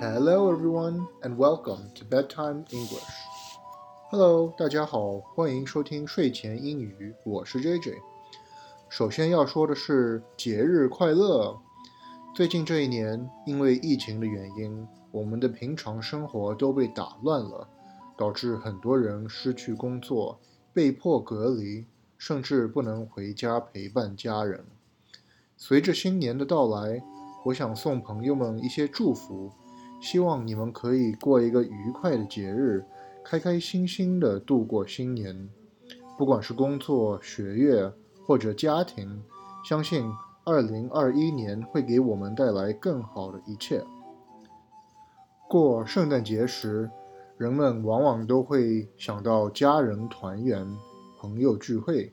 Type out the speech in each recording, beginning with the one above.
Hello, everyone, and welcome to Bedtime English. Hello，大家好，欢迎收听睡前英语，我是 JJ。首先要说的是节日快乐。最近这一年，因为疫情的原因，我们的平常生活都被打乱了，导致很多人失去工作，被迫隔离，甚至不能回家陪伴家人。随着新年的到来，我想送朋友们一些祝福。希望你们可以过一个愉快的节日，开开心心的度过新年。不管是工作、学业或者家庭，相信2021年会给我们带来更好的一切。过圣诞节时，人们往往都会想到家人团圆、朋友聚会。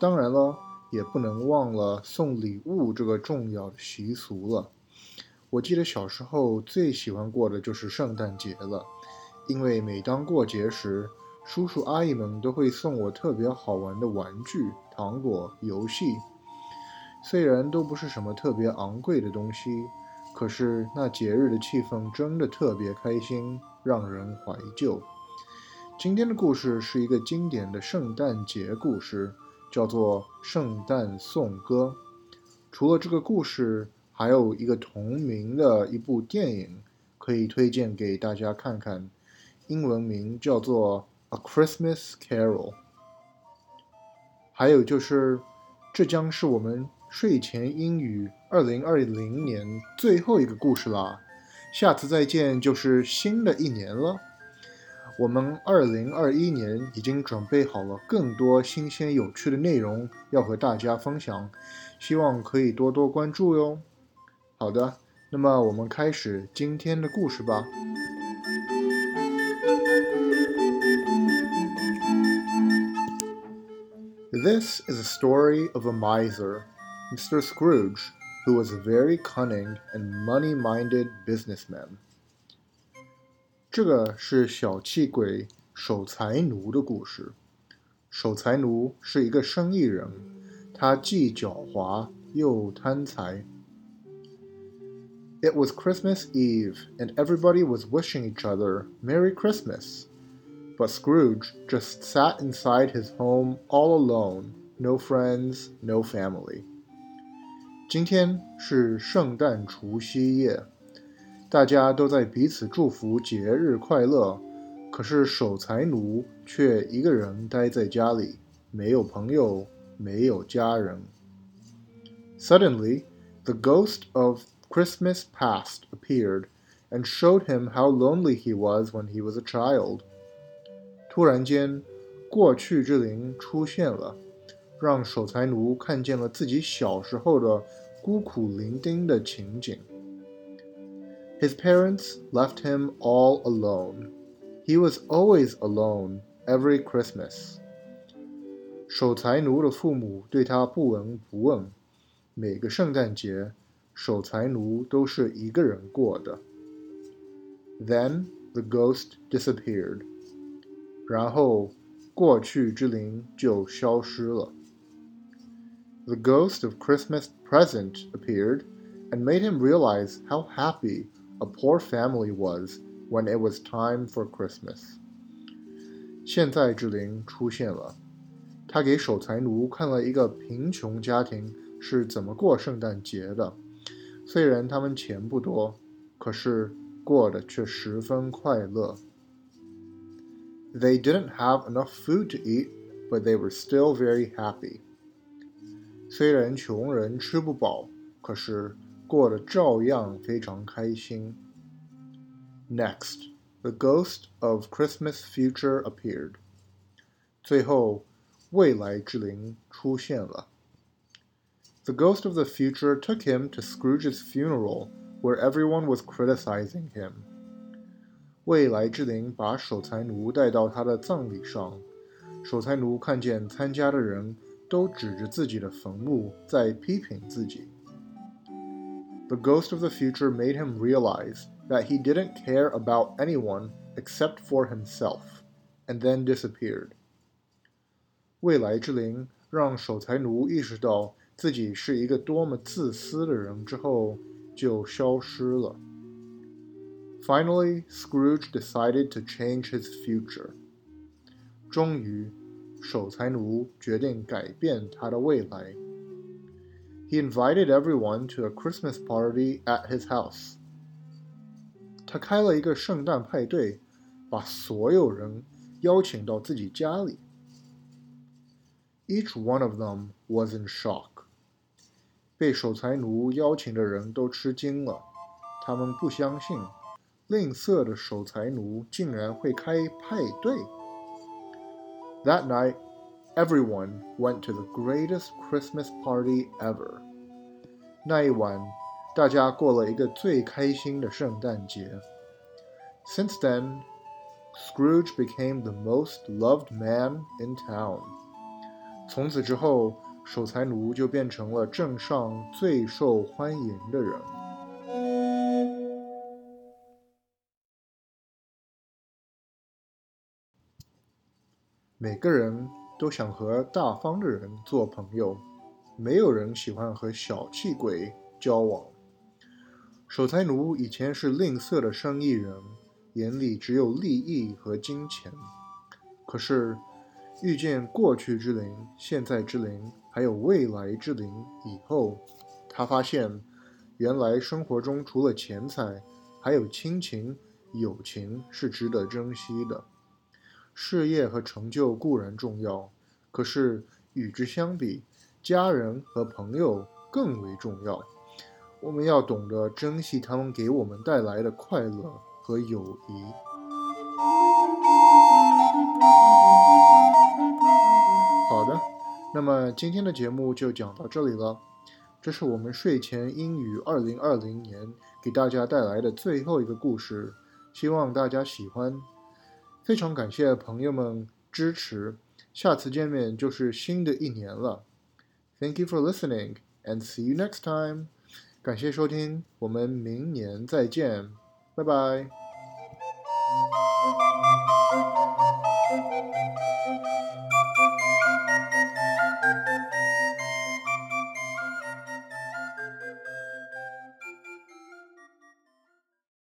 当然了，也不能忘了送礼物这个重要的习俗了。我记得小时候最喜欢过的就是圣诞节了，因为每当过节时，叔叔阿姨们都会送我特别好玩的玩具、糖果、游戏。虽然都不是什么特别昂贵的东西，可是那节日的气氛真的特别开心，让人怀旧。今天的故事是一个经典的圣诞节故事，叫做《圣诞颂歌》。除了这个故事，还有一个同名的一部电影可以推荐给大家看看，英文名叫做《A Christmas Carol》。还有就是，这将是我们睡前英语二零二零年最后一个故事啦，下次再见就是新的一年了。我们二零二一年已经准备好了更多新鲜有趣的内容要和大家分享，希望可以多多关注哟。好的，那么我们开始今天的故事吧。This is a story of a miser, Mr. Scrooge, who was a very cunning and money-minded businessman. 这个是小气鬼守财奴的故事。守财奴是一个生意人，他既狡猾又贪财。It was Christmas Eve, and everybody was wishing each other Merry Christmas. But Scrooge just sat inside his home all alone, no friends, no family. 今天是圣诞除夕夜， 大家都在彼此祝福节日快乐，可是守财奴却一个人待在家里，没有朋友，没有家人。Suddenly, the ghost of Christmas past appeared and showed him how lonely he was when he was a child. 突然间，过去之灵出现了，让守财奴看见了自己小时候的孤苦伶仃的情景。His parents left him all alone. He was always alone every Christmas. 守财奴的父母对他不闻不问，每个圣诞节。守财奴都是一个人过的。Then the ghost disappeared. 然后过去之灵就消失了。The ghost of Christmas present appeared and made him realize how happy a poor family was when it was time for Christmas. 现在之灵出现了，他给守财奴看了一个贫穷家庭是怎么过圣诞节的。虽然他们钱不多，可是过得却十分快乐。They didn't have enough food to eat, but they were still very happy. 虽然穷人吃不饱，可是 过得照样非常开心。Next, the ghost of Christmas future appeared. 最后，未来之灵出现了。the ghost of the future took him to Scrooge's funeral, where everyone was criticizing him. 未来之灵把守财奴带到他的葬礼上，守财奴看见参加的人都指着自己的坟墓在批评自己。 The ghost of the future made him realize that he didn't care about anyone except for himself, and then disappeared. 未来之灵 让守财奴意识到自己是一个多么自私的人之后，就消失了。Finally, Scrooge decided to change his future. 终于，守财奴决定改变他的未来。 He invited everyone to a Christmas party at his house. 他开了一个圣诞派对，把所有人邀请到自己家里。Each one of them was in shock. 被守财奴邀请的人都吃惊了，他们不相信。吝啬的守财奴竟然会开派对。That night, everyone went to the greatest Christmas party ever. 那一晚，大家过了一个最开心的圣诞节。Since then, Scrooge became the most loved man in town. 从此之后，守财奴就变成了镇上最受欢迎的人。每个人 都想和大方的人做朋友，没有人喜欢和小气鬼交往。守财奴以前是吝啬的生意人，眼里只有利益和金钱。可是遇见过去之灵、现在之灵，还有未来之灵以后，他发现，原来生活中除了钱财，还有亲情、友情是值得珍惜的。事业和成就固然重要，可是与之相比，家人和朋友更为重要。我们要懂得珍惜他们给我们带来的快乐和友谊。好的，那么今天的节目就讲到这里了。这是我们睡前英语二零二零年给大家带来的最后一个故事，希望大家喜欢。非常感谢朋友们支持，下次见面就是新的一年了。Thank you for listening and see you next time。感谢收听，我们明年再见，拜拜。